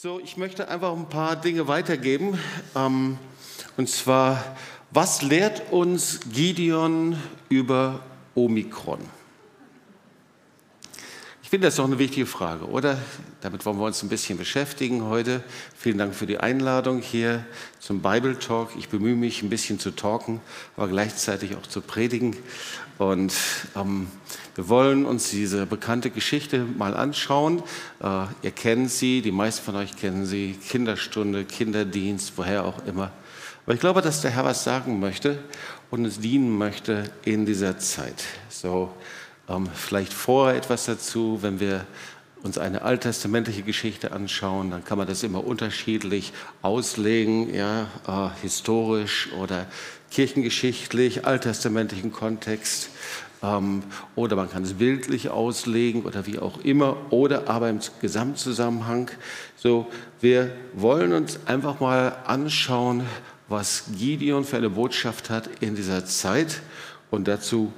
So, ich möchte einfach ein paar Dinge weitergeben. Ähm, und zwar, was lehrt uns Gideon über Omikron? Ich finde, das doch eine wichtige Frage, oder? Damit wollen wir uns ein bisschen beschäftigen heute. Vielen Dank für die Einladung hier zum Bible Talk. Ich bemühe mich, ein bisschen zu talken, aber gleichzeitig auch zu predigen. Und ähm, wir wollen uns diese bekannte Geschichte mal anschauen. Äh, ihr kennt sie, die meisten von euch kennen sie, Kinderstunde, Kinderdienst, woher auch immer. Aber ich glaube, dass der Herr was sagen möchte und uns dienen möchte in dieser Zeit. So, ähm, vielleicht vorher etwas dazu, wenn wir uns eine alttestamentliche Geschichte anschauen, dann kann man das immer unterschiedlich auslegen, ja, äh, historisch oder kirchengeschichtlich, alttestamentlichen Kontext. Ähm, oder man kann es bildlich auslegen oder wie auch immer, oder aber im Gesamtzusammenhang. So, wir wollen uns einfach mal anschauen, was Gideon für eine Botschaft hat in dieser Zeit. Und dazu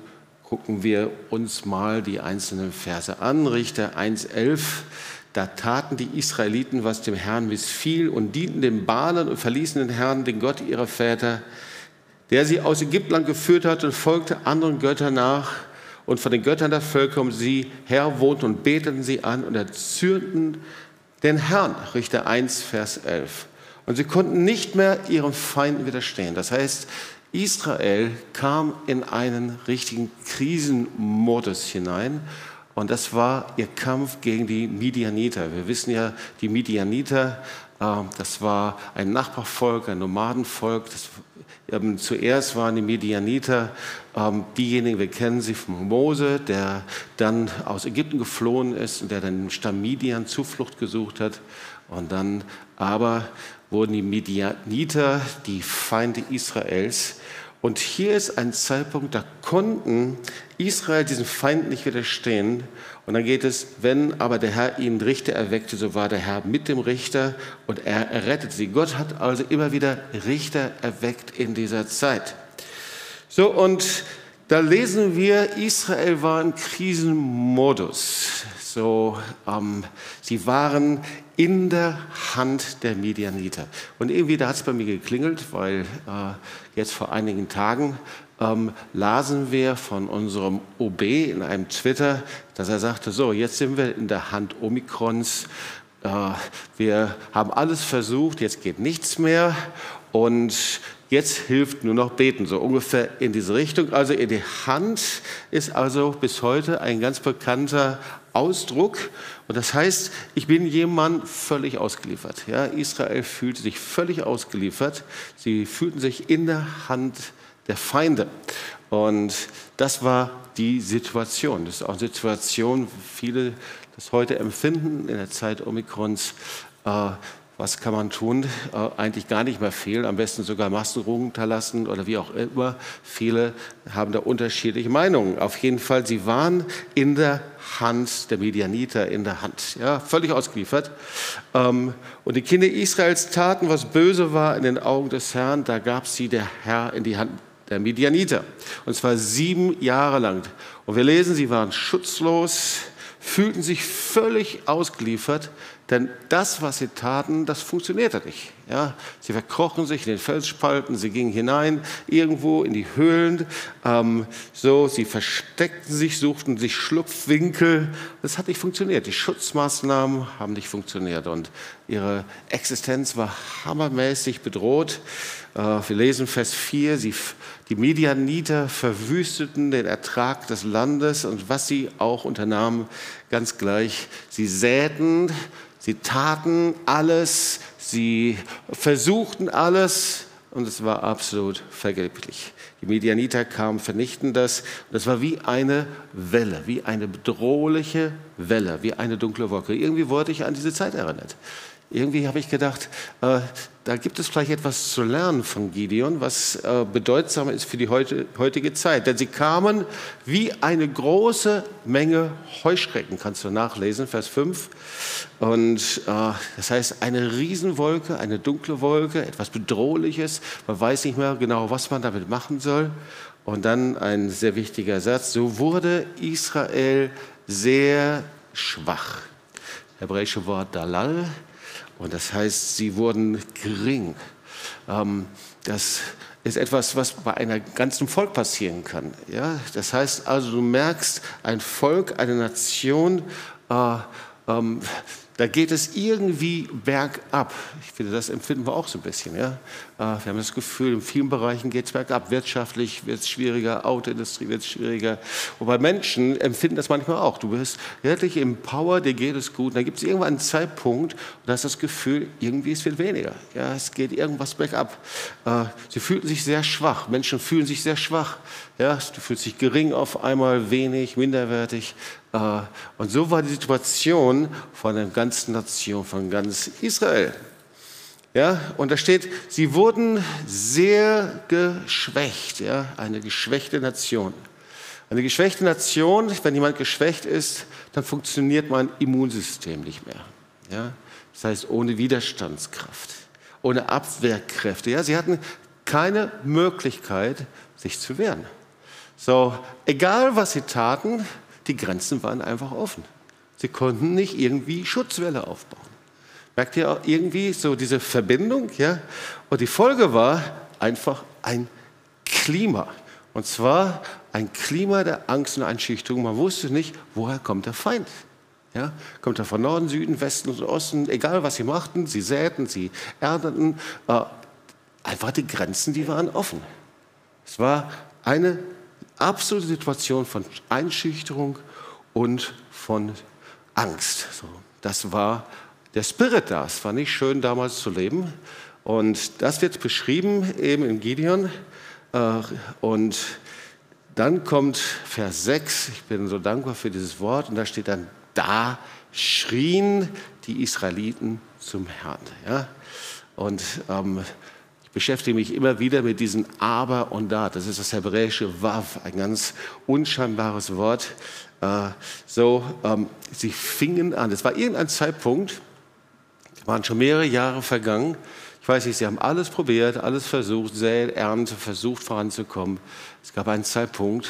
gucken wir uns mal die einzelnen Verse an. Richter 1,11. Da taten die Israeliten, was dem Herrn missfiel, und dienten dem Balen und verließen den Herrn, den Gott ihrer Väter, der sie aus Ägyptland geführt hat und folgte anderen Göttern nach und von den Göttern der Völker um sie her wohnten und beteten sie an und erzürnten den Herrn. Richter 1, Vers 11. Und sie konnten nicht mehr ihren Feinden widerstehen. Das heißt, Israel kam in einen richtigen Krisenmodus hinein. Und das war ihr Kampf gegen die Midianiter. Wir wissen ja, die Midianiter, äh, das war ein Nachbarvolk, ein Nomadenvolk. Das ähm, zuerst waren die Medianiter ähm, diejenigen, wir kennen sie von Mose, der dann aus Ägypten geflohen ist und der dann im Stamm Midian Zuflucht gesucht hat. Und dann aber wurden die Medianiter die Feinde Israels. Und hier ist ein Zeitpunkt, da konnten Israel diesen Feind nicht widerstehen. Und dann geht es, wenn aber der Herr ihnen Richter erweckte, so war der Herr mit dem Richter und er errettete sie. Gott hat also immer wieder Richter erweckt in dieser Zeit. So, und da lesen wir, Israel war im Krisenmodus. So, ähm, sie waren in der Hand der Medianiter. Und irgendwie, da hat es bei mir geklingelt, weil äh, jetzt vor einigen Tagen ähm, lasen wir von unserem OB in einem Twitter, dass er sagte, so, jetzt sind wir in der Hand Omikrons. Äh, wir haben alles versucht, jetzt geht nichts mehr. Und jetzt hilft nur noch beten, so ungefähr in diese Richtung. Also in die Hand ist also bis heute ein ganz bekannter Ausdruck. Und das heißt, ich bin jemand völlig ausgeliefert. Ja, Israel fühlte sich völlig ausgeliefert. Sie fühlten sich in der Hand der Feinde. Und das war die Situation. Das ist auch eine Situation, wie viele das heute empfinden in der Zeit Omikrons. Äh, was kann man tun? Äh, eigentlich gar nicht mehr viel, am besten sogar Masken runterlassen oder wie auch immer. Viele haben da unterschiedliche Meinungen. Auf jeden Fall, sie waren in der Hand der Medianiter, in der Hand, ja, völlig ausgeliefert. Ähm, und die Kinder Israels taten, was böse war in den Augen des Herrn, da gab sie der Herr in die Hand der Midianiter. Und zwar sieben Jahre lang. Und wir lesen, sie waren schutzlos, fühlten sich völlig ausgeliefert, denn das, was sie taten, das funktionierte nicht. Ja, sie verkrochen sich in den Felsspalten, sie gingen hinein irgendwo in die Höhlen, ähm, so, sie versteckten sich, suchten sich Schlupfwinkel. Das hat nicht funktioniert. Die Schutzmaßnahmen haben nicht funktioniert und ihre Existenz war hammermäßig bedroht. Äh, wir lesen Vers 4, sie, die Medianiter verwüsteten den Ertrag des Landes und was sie auch unternahmen, ganz gleich, sie säten, sie taten alles, sie versuchten alles und es war absolut vergeblich. Die Medianiter kamen, vernichten das. Und das war wie eine Welle, wie eine bedrohliche Welle, wie eine dunkle Wolke. Irgendwie wurde ich an diese Zeit erinnert irgendwie habe ich gedacht, äh, da gibt es vielleicht etwas zu lernen von Gideon, was äh, bedeutsam ist für die heute, heutige Zeit. Denn sie kamen wie eine große Menge Heuschrecken, kannst du nachlesen, Vers 5. Und äh, das heißt, eine Riesenwolke, eine dunkle Wolke, etwas Bedrohliches. Man weiß nicht mehr genau, was man damit machen soll. Und dann ein sehr wichtiger Satz, so wurde Israel sehr schwach. Hebräische Wort Dalal Und das heißt, sie wurden gering. Ähm, das ist etwas, was bei einem ganzen Volk passieren kann. Ja? Das heißt also, du merkst, ein Volk, eine Nation, äh, ähm, da geht es irgendwie bergab. Ich finde, das empfinden wir auch so ein bisschen. Ja? Äh, wir haben das Gefühl, in vielen Bereichen geht es bergab. Wirtschaftlich wird es schwieriger, Autoindustrie wird es schwieriger. Und bei Menschen empfinden das manchmal auch. Du bist wirklich im Power, dir geht es gut. Und dann gibt es irgendwann einen Zeitpunkt, da hast das Gefühl, irgendwie es wird weniger. Ja, es geht irgendwas bergab. Äh, sie fühlten sich sehr schwach. Menschen fühlen sich sehr schwach. Ja, du fühlst dich gering auf einmal, wenig, minderwertig. Äh, und so war die Situation von der ganzen Nation, von ganz Israel. Ja, und da steht, sie wurden sehr geschwächt, ja, eine geschwächte Nation. Eine geschwächte Nation, wenn jemand geschwächt ist, dann funktioniert mein Immunsystem nicht mehr. Ja, das heißt, ohne Widerstandskraft, ohne Abwehrkräfte. Ja, sie hatten keine Möglichkeit, sich zu wehren. So, egal was sie taten, die Grenzen waren einfach offen. Sie konnten nicht irgendwie Schutzwelle aufbauen. Merkt ihr auch irgendwie so diese Verbindung? Ja? Und die Folge war einfach ein Klima. Und zwar ein Klima der Angst und Einschüchterung. Man wusste nicht, woher kommt der Feind. Ja? Kommt er von Norden, Süden, Westen und Osten? Egal, was sie machten, sie säten, sie ernteten. Äh, einfach die Grenzen, die waren offen. Es war eine absolute Situation von Einschüchterung und von Angst. So, das war der Spirit da. Es war nicht schön, damals zu leben. Und das wird beschrieben eben in Gideon. Äh, und dann kommt Vers 6. Ich bin so dankbar für dieses Wort. Und da steht dann, da schrien die Israeliten zum Herrn. Ja? Und ähm, beschäftige mich immer wieder mit diesem Aber und Da. Das ist das hebräische Wav, ein ganz unscheinbares Wort. Äh, so, ähm, sie fingen an. Es war irgendein Zeitpunkt, waren schon mehrere Jahre vergangen. Ich weiß nicht, sie haben alles probiert, alles versucht, Säen, Ernte, versucht voranzukommen. Es gab einen Zeitpunkt,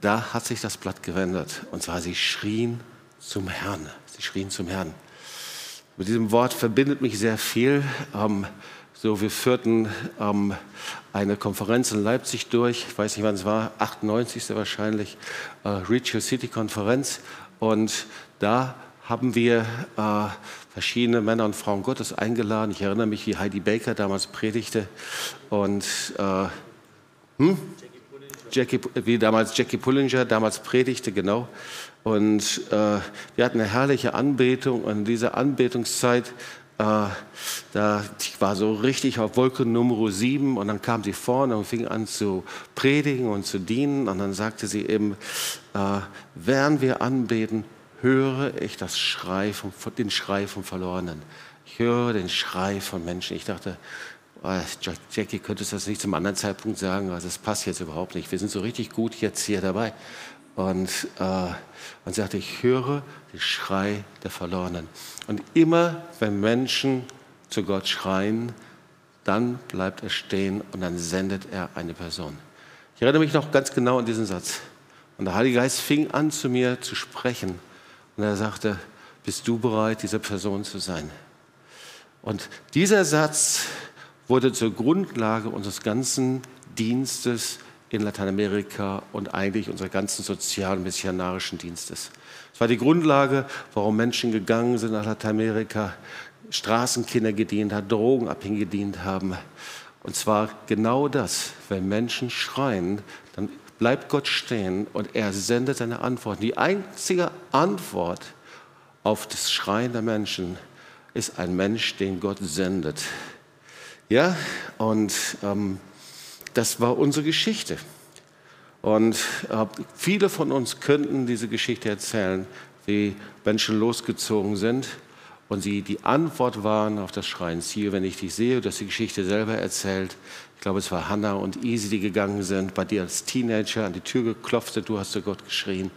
da hat sich das Blatt gewendet. Und zwar, sie schrien zum Herrn. Sie schrien zum Herrn. Mit diesem Wort verbindet mich sehr viel. Ähm, so, wir führten ähm, eine Konferenz in Leipzig durch, ich weiß nicht, wann es war, 98. wahrscheinlich, äh, Reach Your City Konferenz. Und da haben wir äh, verschiedene Männer und Frauen Gottes eingeladen. Ich erinnere mich, wie Heidi Baker damals predigte und äh, hm? Jackie, wie damals Jackie Pullinger damals predigte, genau. Und äh, wir hatten eine herrliche Anbetung und in dieser Anbetungszeit da, ich war so richtig auf Wolke Nummer 7 und dann kam sie vorne und fing an zu predigen und zu dienen und dann sagte sie eben, äh, während wir anbeten, höre ich das Schrei vom, den Schrei vom Verlorenen. Ich höre den Schrei von Menschen. Ich dachte, oh, Jackie, könntest du das nicht zum anderen Zeitpunkt sagen? Also das passt jetzt überhaupt nicht. Wir sind so richtig gut jetzt hier dabei. Und, äh, und sagte, ich höre den Schrei der Verlorenen. Und immer, wenn Menschen zu Gott schreien, dann bleibt er stehen und dann sendet er eine Person. Ich erinnere mich noch ganz genau an diesen Satz. Und der Heilige Geist fing an zu mir zu sprechen. Und er sagte, bist du bereit, diese Person zu sein? Und dieser Satz wurde zur Grundlage unseres ganzen Dienstes in Lateinamerika und eigentlich unserer ganzen sozialen missionarischen Dienstes. Es war die Grundlage, warum Menschen gegangen sind nach Lateinamerika, Straßenkinder gedient haben, Drogenabhängige gedient haben. Und zwar genau das, wenn Menschen schreien, dann bleibt Gott stehen und er sendet seine Antwort. Die einzige Antwort auf das Schreien der Menschen ist ein Mensch, den Gott sendet. Ja, und ähm, das war unsere Geschichte. Und äh, viele von uns könnten diese Geschichte erzählen, wie Menschen losgezogen sind und sie die Antwort waren auf das Schreien. Siehe, wenn ich dich sehe, dass die Geschichte selber erzählt, ich glaube, es war Hannah und Easy, die gegangen sind, bei dir als Teenager an die Tür geklopft, du hast zu Gott geschrien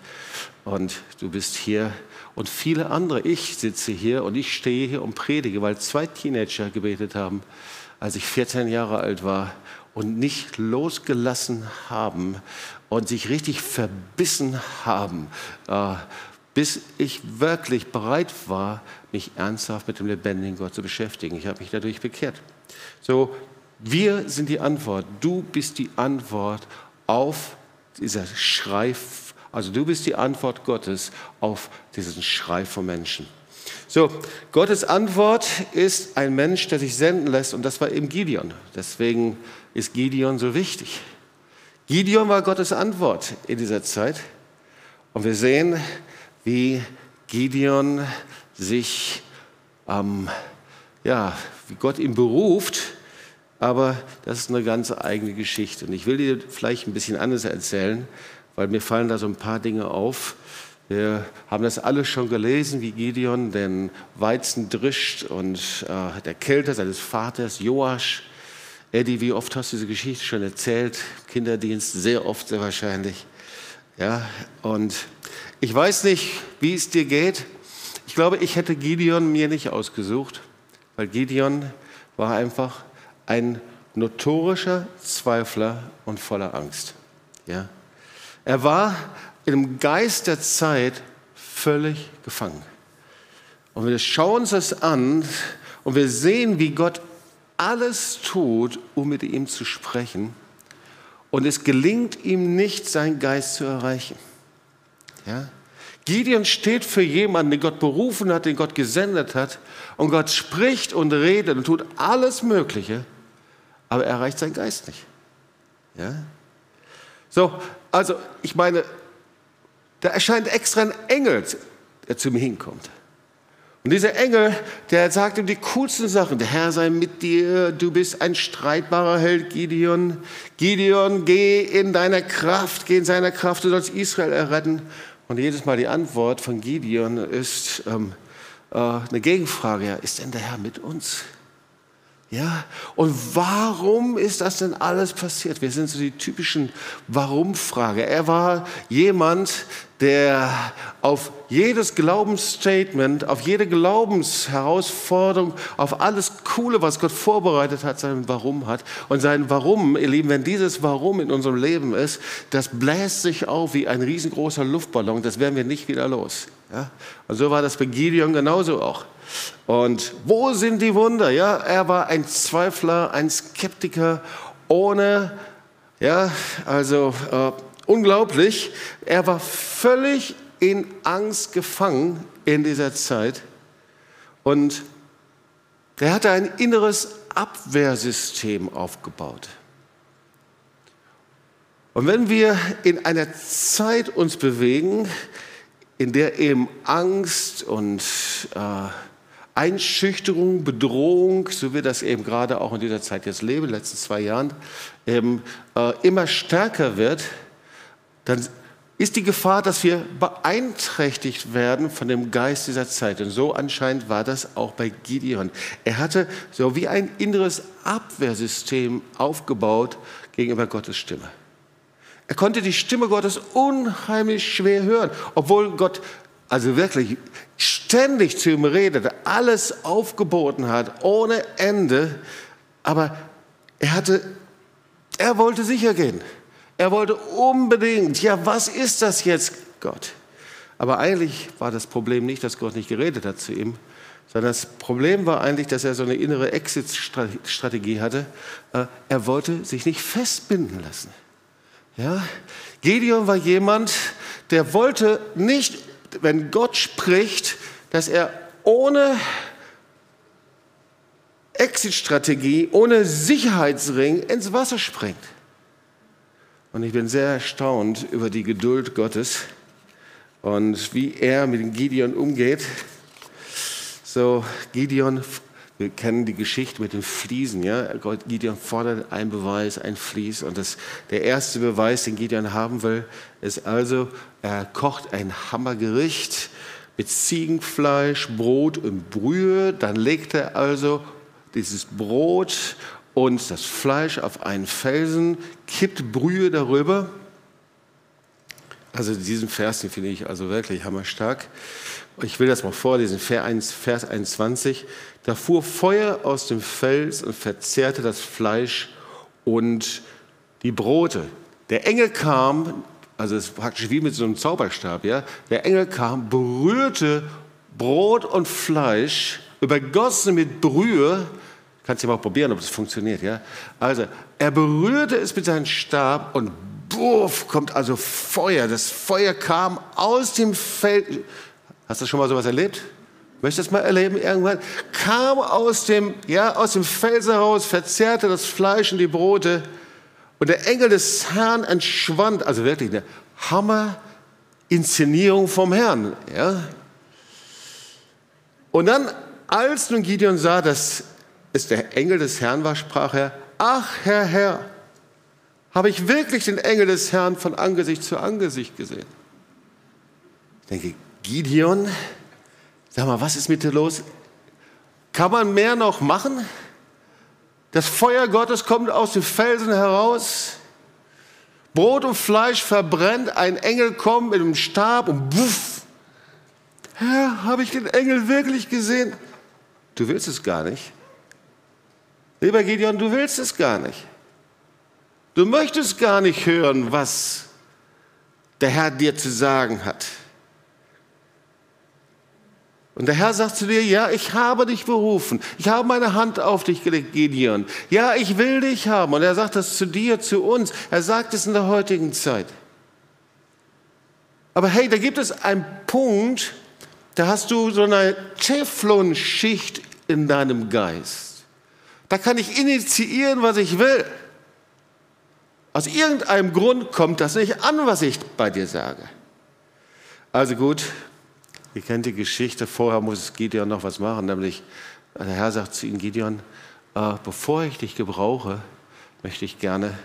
und du bist hier. Und viele andere, ich sitze hier und ich stehe hier und predige, weil zwei Teenager gebetet haben, als ich 14 Jahre alt war und nicht losgelassen haben und sich richtig verbissen haben, äh, bis ich wirklich bereit war, mich ernsthaft mit dem lebendigen Gott zu beschäftigen. Ich habe mich dadurch bekehrt. So, wir sind die Antwort. Du bist die Antwort auf dieser Schrei, also du bist die Antwort Gottes auf diesen Schrei von Menschen. So, Gottes Antwort ist ein Mensch, der sich senden lässt, und das war eben Gideon. Deswegen ist Gideon so wichtig. Gideon war Gottes Antwort in dieser Zeit. Und wir sehen, wie Gideon sich, ähm, ja, wie Gott ihn beruft, aber das ist eine ganz eigene Geschichte. Und ich will dir vielleicht ein bisschen anders erzählen, weil mir fallen da so ein paar Dinge auf. Wir haben das alle schon gelesen, wie Gideon den Weizen drischt und äh, der Kälte seines Vaters Joasch. Eddie, wie oft hast du diese Geschichte schon erzählt? Kinderdienst, sehr oft, sehr wahrscheinlich. Ja, und ich weiß nicht, wie es dir geht. Ich glaube, ich hätte Gideon mir nicht ausgesucht, weil Gideon war einfach ein notorischer Zweifler und voller Angst. Ja? Er war im Geist der Zeit völlig gefangen. Und wir schauen uns das an und wir sehen, wie Gott alles tut, um mit ihm zu sprechen. Und es gelingt ihm nicht, seinen Geist zu erreichen. Ja? Gideon steht für jemanden, den Gott berufen hat, den Gott gesendet hat. Und Gott spricht und redet und tut alles Mögliche, aber er erreicht seinen Geist nicht. Ja? So, also ich meine, da erscheint extra ein Engel, der zu mir hinkommt. Und dieser Engel, der sagt ihm die coolsten Sachen. Der Herr sei mit dir, du bist ein streitbarer Held, Gideon. Gideon, geh in deiner Kraft, geh in seiner Kraft, du sollst Israel erretten. Und jedes Mal die Antwort von Gideon ist ähm, äh, eine Gegenfrage. Ja, ist denn der Herr mit uns? Ja, und warum ist das denn alles passiert? Wir sind so die typischen Warum-Frage. Er war jemand, der auf jedes Glaubensstatement, auf jede Glaubensherausforderung, auf alles Coole, was Gott vorbereitet hat, sein Warum hat. Und sein Warum, ihr Lieben, wenn dieses Warum in unserem Leben ist, das bläst sich auf wie ein riesengroßer Luftballon, das werden wir nicht wieder los. Ja? Und so war das bei Gideon genauso auch. Und wo sind die Wunder? Ja, er war ein Zweifler, ein Skeptiker, ohne, ja, also äh, unglaublich. Er war völlig in Angst gefangen in dieser Zeit. Und er hatte ein inneres Abwehrsystem aufgebaut. Und wenn wir in einer Zeit uns bewegen, in der eben Angst und äh, Einschüchterung, Bedrohung, so wie das eben gerade auch in dieser Zeit jetzt lebe, in den letzten zwei Jahren, eben, äh, immer stärker wird, dann ist die Gefahr, dass wir beeinträchtigt werden von dem Geist dieser Zeit. Und so anscheinend war das auch bei Gideon. Er hatte so wie ein inneres Abwehrsystem aufgebaut gegenüber Gottes Stimme. Er konnte die Stimme Gottes unheimlich schwer hören, obwohl Gott also wirklich ständig zu ihm redete, alles aufgeboten hat, ohne Ende. Aber er hatte, er wollte sicher gehen. Er wollte unbedingt, ja, was ist das jetzt, Gott? Aber eigentlich war das Problem nicht, dass Gott nicht geredet hat zu ihm, sondern das Problem war eigentlich, dass er so eine innere Exit-Strategie hatte. Äh, er wollte sich nicht festbinden lassen. Ja? Gideon war jemand, der wollte nicht, wenn Gott spricht, dass er ohne Exit-Strategie, ohne Sicherheitsring ins Wasser springt. Und ich bin sehr erstaunt über die Geduld Gottes und wie er mit Gideon umgeht. So, Gideon, wir kennen die Geschichte mit den Fliesen. Ja? Gideon fordert einen Beweis, ein Fließ. Und das, der erste Beweis, den Gideon haben will, ist also, er kocht ein Hammergericht mit Ziegenfleisch, Brot und Brühe. Dann legt er also dieses Brot und das Fleisch auf einen Felsen, kippt Brühe darüber. Also diesen Vers, den finde ich also wirklich hammerstark. Ich will das mal vorlesen, Vers 21. Da fuhr Feuer aus dem Fels und verzehrte das Fleisch und die Brote. Der Engel kam Also es ist praktisch wie mit so einem Zauberstab. Ja? Der Engel kam, berührte Brot und Fleisch, übergossen mit Brühe. Kannst du mal probieren, ob das funktioniert. Ja? Also er berührte es mit seinem Stab und buff, kommt also Feuer. Das Feuer kam aus dem Feld. Hast du schon mal sowas erlebt? Möchtest du das mal erleben irgendwann? Kam aus dem, ja, aus dem Fels heraus, verzehrte das Fleisch und die Brote. Und der Engel des Herrn entschwand. Also wirklich eine Hammer-Inszenierung vom Herrn. Ja? Und dann, als nun Gideon sah, dass es der Engel des Herrn war, sprach er, ach Herr, Herr, habe ich wirklich den Engel des Herrn von Angesicht zu Angesicht gesehen. Ich denke, Gideon, sag mal, was ist mit dir los? Kann man mehr noch machen? Das Feuer Gottes kommt aus den Felsen heraus. Brot und Fleisch verbrennt. Ein Engel kommt mit einem Stab und buff. Herr, habe ich den Engel wirklich gesehen? Du willst es gar nicht. Lieber Gideon, du willst es gar nicht. Du möchtest gar nicht hören, was der Herr dir zu sagen hat. Und der Herr sagt zu dir, ja, ich habe dich berufen. Ich habe meine Hand auf dich gelegt, Gideon. Ja, ich will dich haben. Und er sagt das zu dir, zu uns. Er sagt es in der heutigen Zeit. Aber hey, da gibt es einen Punkt, da hast du so eine Teflonschicht in deinem Geist. Da kann ich initiieren, was ich will. Aus irgendeinem Grund kommt das nicht an, was ich bei dir sage. Also gut, Ihr kennt die Geschichte, vorher muss Gideon noch was machen, nämlich der Herr sagt zu ihm, Gideon, äh, bevor ich dich gebrauche, möchte ich gerne,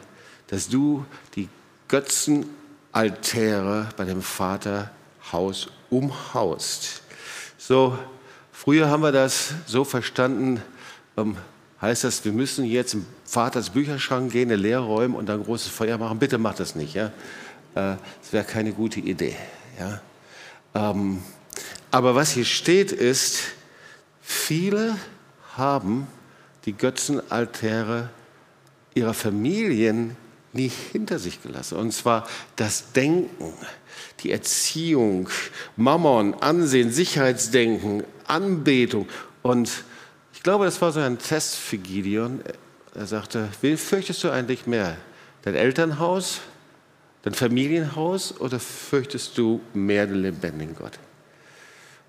dass du die Götzenaltäre bei dem Vaterhaus umhaust. So, früher haben wir das so verstanden, ähm, heißt das, wir müssen jetzt im Vaters Bücherschrank gehen, eine Leere räumen und dann ein großes Feuer machen. Bitte macht das nicht. Ja? Äh, das wäre keine gute Idee. Ja? Ähm, aber was hier steht ist, viele haben die Götzenaltäre ihrer Familien nie hinter sich gelassen. Und zwar das Denken, die Erziehung, Mammon, Ansehen, Sicherheitsdenken, Anbetung. Und ich glaube, das war so ein Test für Gideon. Er sagte, wen fürchtest du eigentlich mehr? Dein Elternhaus, dein Familienhaus oder fürchtest du mehr den lebendigen Gott?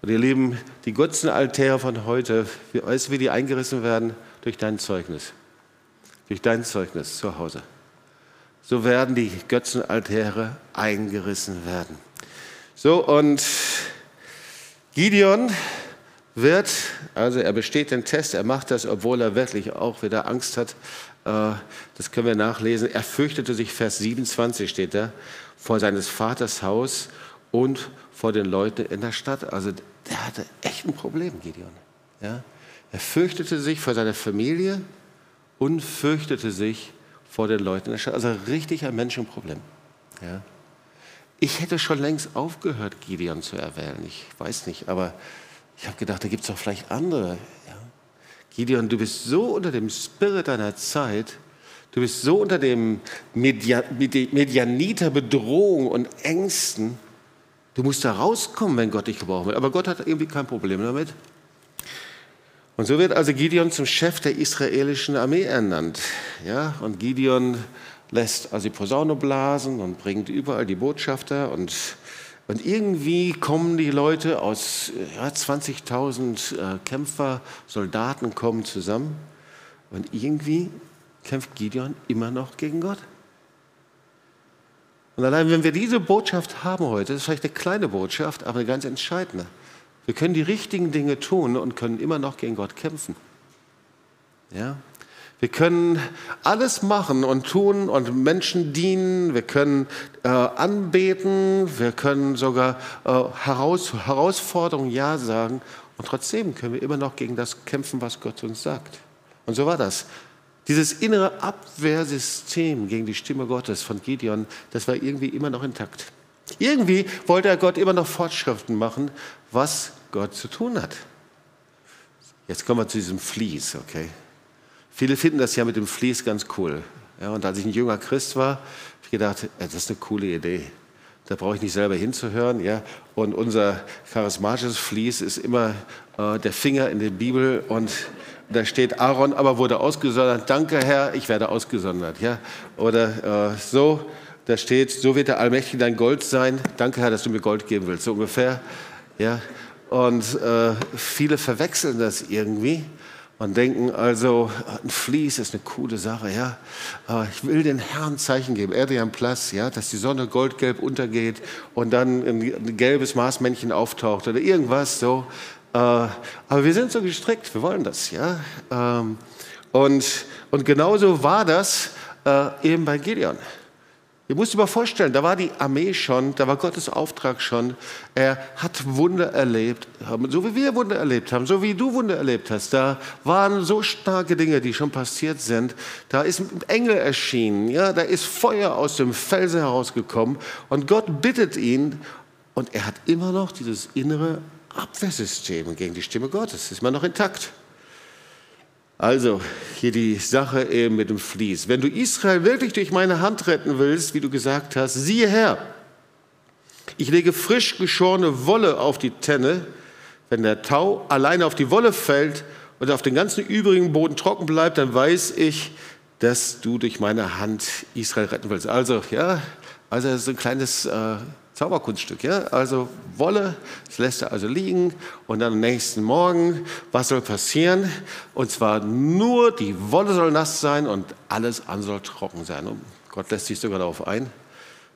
Und ihr Lieben, die Götzenaltäre von heute, weißt du, wie die eingerissen werden? Durch dein Zeugnis. Durch dein Zeugnis zu Hause. So werden die Götzenaltäre eingerissen werden. So, und Gideon wird, also er besteht den Test, er macht das, obwohl er wirklich auch wieder Angst hat. Äh, das können wir nachlesen. Er fürchtete sich, Vers 27 steht da, vor seines Vaters Haus und vor den Leuten in der Stadt. Also der hatte echt ein Problem, Gideon. Ja? Er fürchtete sich vor seiner Familie und fürchtete sich vor den Leuten in der Stadt. Also richtig ein Menschenproblem. Ja? Ich hätte schon längst aufgehört, Gideon zu erwählen. Ich weiß nicht, aber ich habe gedacht, da gibt es doch vielleicht andere. Ja? Gideon, du bist so unter dem Spirit deiner Zeit, du bist so unter dem Medianiter Bedrohung und Ängsten, Du musst da rauskommen, wenn Gott dich gebrauchen will. Aber Gott hat irgendwie kein Problem damit. Und so wird also Gideon zum Chef der israelischen Armee ernannt. Ja, und Gideon lässt also die Posaune blasen und bringt überall die Botschafter. Und, und irgendwie kommen die Leute aus ja, 20.000 äh, Kämpfer, Soldaten kommen zusammen. Und irgendwie kämpft Gideon immer noch gegen Gott. Und allein wenn wir diese Botschaft haben heute, das ist vielleicht eine kleine Botschaft, aber eine ganz entscheidende. Wir können die richtigen Dinge tun und können immer noch gegen Gott kämpfen. Ja? Wir können alles machen und tun und Menschen dienen. Wir können äh, anbeten. Wir können sogar äh, Heraus Herausforderungen Ja sagen. Und trotzdem können wir immer noch gegen das kämpfen, was Gott uns sagt. Und so war das. Dieses innere Abwehrsystem gegen die Stimme Gottes von Gideon, das war irgendwie immer noch intakt. Irgendwie wollte er Gott immer noch Fortschriften machen, was Gott zu tun hat. Jetzt kommen wir zu diesem Vlies, okay? Viele finden das ja mit dem Vlies ganz cool. Ja, und als ich ein junger Christ war, habe ich gedacht, das ist eine coole Idee. Da brauche ich nicht selber hinzuhören. Ja? Und unser charismatisches Fließ ist immer äh, der Finger in der Bibel und da steht Aaron, aber wurde ausgesondert. Danke, Herr, ich werde ausgesondert. Ja? Oder äh, so, da steht, so wird der Allmächtige dein Gold sein. Danke, Herr, dass du mir Gold geben willst. So ungefähr. Ja? Und äh, viele verwechseln das irgendwie und denken also, ein Vlies ist eine coole Sache, ja. Ich will den Herrn Zeichen geben, Adrian Plus, ja, dass die Sonne goldgelb untergeht und dann ein gelbes Marsmännchen auftaucht oder irgendwas so. Äh, aber wir sind so gestrickt, wir wollen das, ja. Ähm, und, und genauso war das äh, eben bei Gideon. Ihr müsst euch mal vorstellen, da war die Armee schon, da war Gottes Auftrag schon. Er hat Wunder erlebt, so wie wir Wunder erlebt haben, so wie du Wunder erlebt hast. Da waren so starke Dinge, die schon passiert sind. Da ist ein Engel erschienen, ja, da ist Feuer aus dem Felsen herausgekommen und Gott bittet ihn und er hat immer noch dieses innere Abwehrsystem gegen die Stimme Gottes, ist immer noch intakt. Also, hier die Sache eben mit dem Vlies. Wenn du Israel wirklich durch meine Hand retten willst, wie du gesagt hast, siehe her, ich lege frisch geschorene Wolle auf die Tenne. Wenn der Tau alleine auf die Wolle fällt und auf den ganzen übrigen Boden trocken bleibt, dann weiß ich, dass du durch meine Hand Israel retten willst. Also, ja, also ist ein kleines äh, Zauberkunststück. Ja? Also Wolle, das lässt er also liegen und dann am nächsten Morgen, was soll passieren? Und zwar nur die Wolle soll nass sein und alles an soll trocken sein. Und Gott lässt sich sogar darauf ein,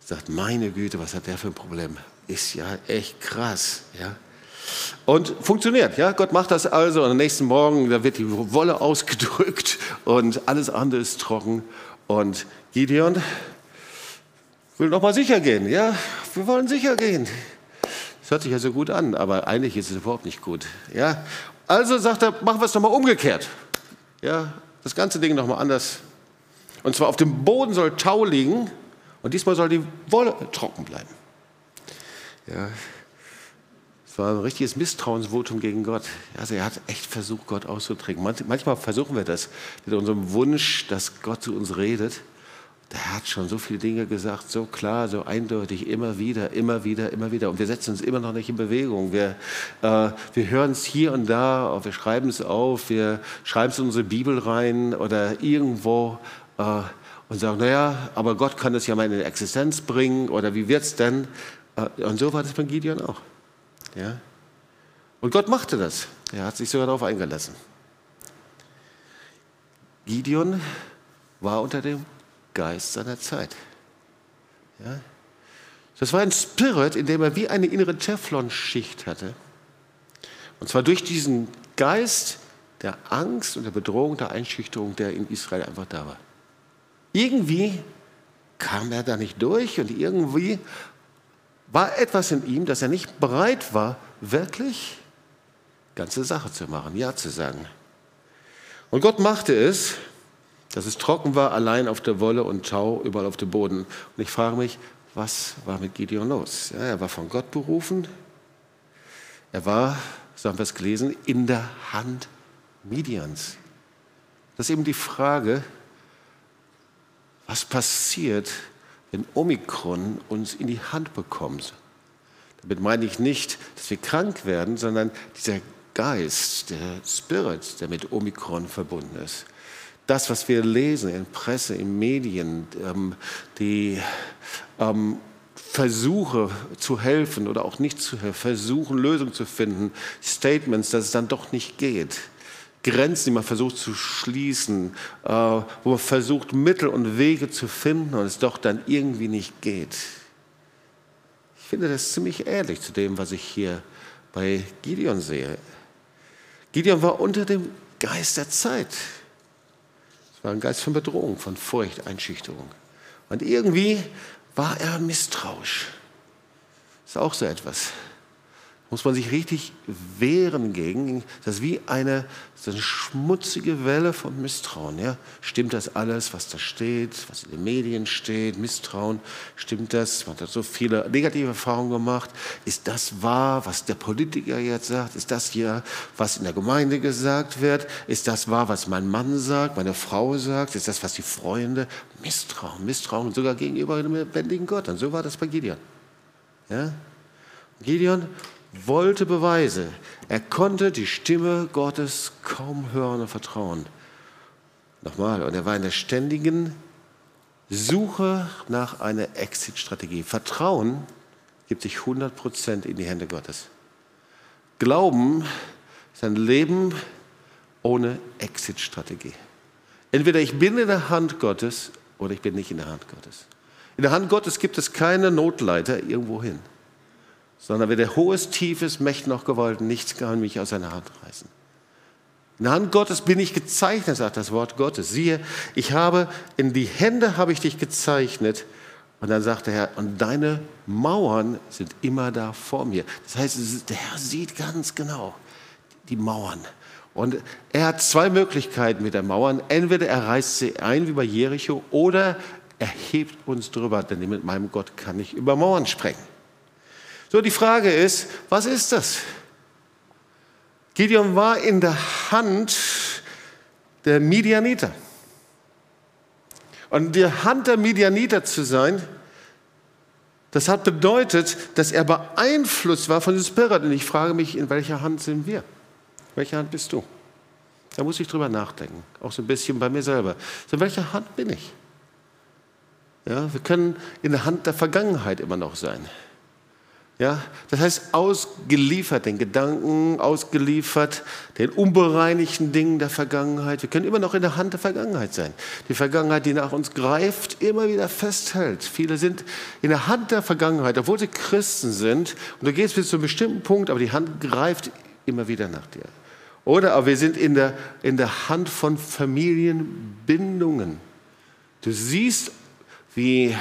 sagt, meine Güte, was hat der für ein Problem? Ist ja echt krass. Ja? Und funktioniert, ja. Gott macht das also und am nächsten Morgen, da wird die Wolle ausgedrückt und alles andere ist trocken. Und Gideon, will noch mal sicher gehen. Ja, wir wollen sicher gehen. Das hört sich ja so gut an, aber eigentlich ist es überhaupt nicht gut. Ja, also sagt er, machen wir es noch mal umgekehrt. Ja, das ganze Ding noch mal anders. Und zwar auf dem Boden soll Tau liegen und diesmal soll die Wolle trocken bleiben. Ja, es war ein richtiges Misstrauensvotum gegen Gott. Also er hat echt versucht, Gott auszutrinken. Manchmal versuchen wir das mit unserem Wunsch, dass Gott zu uns redet der hat schon so viele Dinge gesagt, so klar, so eindeutig, immer wieder, immer wieder, immer wieder. Und wir setzen uns immer noch nicht in Bewegung. Wir, äh, wir hören es hier und da, wir schreiben es auf, wir schreiben es in unsere Bibel rein oder irgendwo äh, und sagen, naja, aber Gott kann es ja mal in die Existenz bringen oder wie wird es denn? Äh, und so war das bei Gideon auch. Ja? Und Gott machte das. Er hat sich sogar darauf eingelassen. Gideon war unter dem Geist seiner Zeit. Ja? Das war ein Spirit, in dem er wie eine innere Teflonschicht hatte. Und zwar durch diesen Geist der Angst und der Bedrohung, der Einschüchterung, der in Israel einfach da war. Irgendwie kam er da nicht durch und irgendwie war etwas in ihm, dass er nicht bereit war, wirklich ganze Sache zu machen, Ja zu sagen. Und Gott machte es, dass es trocken war, allein auf der Wolle und Tau überall auf dem Boden. Und ich frage mich, was war mit Gideon los? Ja, er war von Gott berufen. Er war, so haben wir es gelesen, in der Hand Midians. Das ist eben die Frage, was passiert, wenn Omikron uns in die Hand bekommt. Damit meine ich nicht, dass wir krank werden, sondern dieser Geist, der Spirit, der mit Omikron verbunden ist das, was wir lesen in Presse, in Medien, ähm, die ähm, Versuche zu helfen oder auch nicht zu helfen, versuchen Lösungen zu finden, Statements, dass es dann doch nicht geht. Grenzen, die man versucht zu schließen, äh, wo man versucht, Mittel und Wege zu finden und es doch dann irgendwie nicht geht. Ich finde das ziemlich ähnlich zu dem, was ich hier bei Gideon sehe. Gideon war unter dem Geist der Zeit war ein Geist von Bedrohung, von Furcht, Einschüchterung. Und irgendwie war er misstrauisch. Ist auch so etwas muss man sich richtig wehren gegen. Das ist wie eine, ist eine schmutzige Welle von Misstrauen. Ja? Stimmt das alles, was da steht, was in den Medien steht? Misstrauen, stimmt das? Man hat so viele negative Erfahrungen gemacht. Ist das wahr, was der Politiker jetzt sagt? Ist das hier, was in der Gemeinde gesagt wird? Ist das wahr, was mein Mann sagt, meine Frau sagt? Ist das, was die Freunde? Misstrauen, Misstrauen, sogar gegenüber dem lebendigen Gott. Und so war das bei Gideon. Ja? Gideon wollte Beweise. Er konnte die Stimme Gottes kaum hören und vertrauen. Nochmal, und er war in der ständigen Suche nach einer Exit-Strategie. Vertrauen gibt sich 100% in die Hände Gottes. Glauben ist ein Leben ohne Exit-Strategie. Entweder ich bin in der Hand Gottes oder ich bin nicht in der Hand Gottes. In der Hand Gottes gibt es keine Notleiter irgendwo hin, sondern weder hohes, tiefes, Mächten noch Gewalt, nichts kann mich aus seiner Hand reißen. In der Hand Gottes bin ich gezeichnet, sagt das Wort Gottes. Siehe, ich habe, in die Hände habe ich dich gezeichnet. Und dann sagt der Herr, und deine Mauern sind immer da vor mir. Das heißt, der Herr sieht ganz genau die Mauern. Und er hat zwei Möglichkeiten mit der Mauern. Entweder er reißt sie ein wie bei Jericho oder er hebt uns drüber, denn mit meinem Gott kann ich über Mauern sprengen. So, die Frage ist, was ist das? Gideon war in der Hand der Midianiter. Und die Hand der Midianiter zu sein, das hat bedeutet, dass er beeinflusst war von dem Spirit. Und ich frage mich, in welcher Hand sind wir? Welche Hand bist du? Da muss ich drüber nachdenken, auch so ein bisschen bei mir selber. So, in welcher Hand bin ich? Ja, wir können in der Hand der Vergangenheit immer noch sein. Ja, das heißt, ausgeliefert den Gedanken, ausgeliefert den unbereinigten Dingen der Vergangenheit. Wir können immer noch in der Hand der Vergangenheit sein. Die Vergangenheit, die nach uns greift, immer wieder festhält. Viele sind in der Hand der Vergangenheit, obwohl sie Christen sind. Und du gehst bis zu einem bestimmten Punkt, aber die Hand greift immer wieder nach dir. Oder aber wir sind in der, in der Hand von Familienbindungen. Du siehst, wie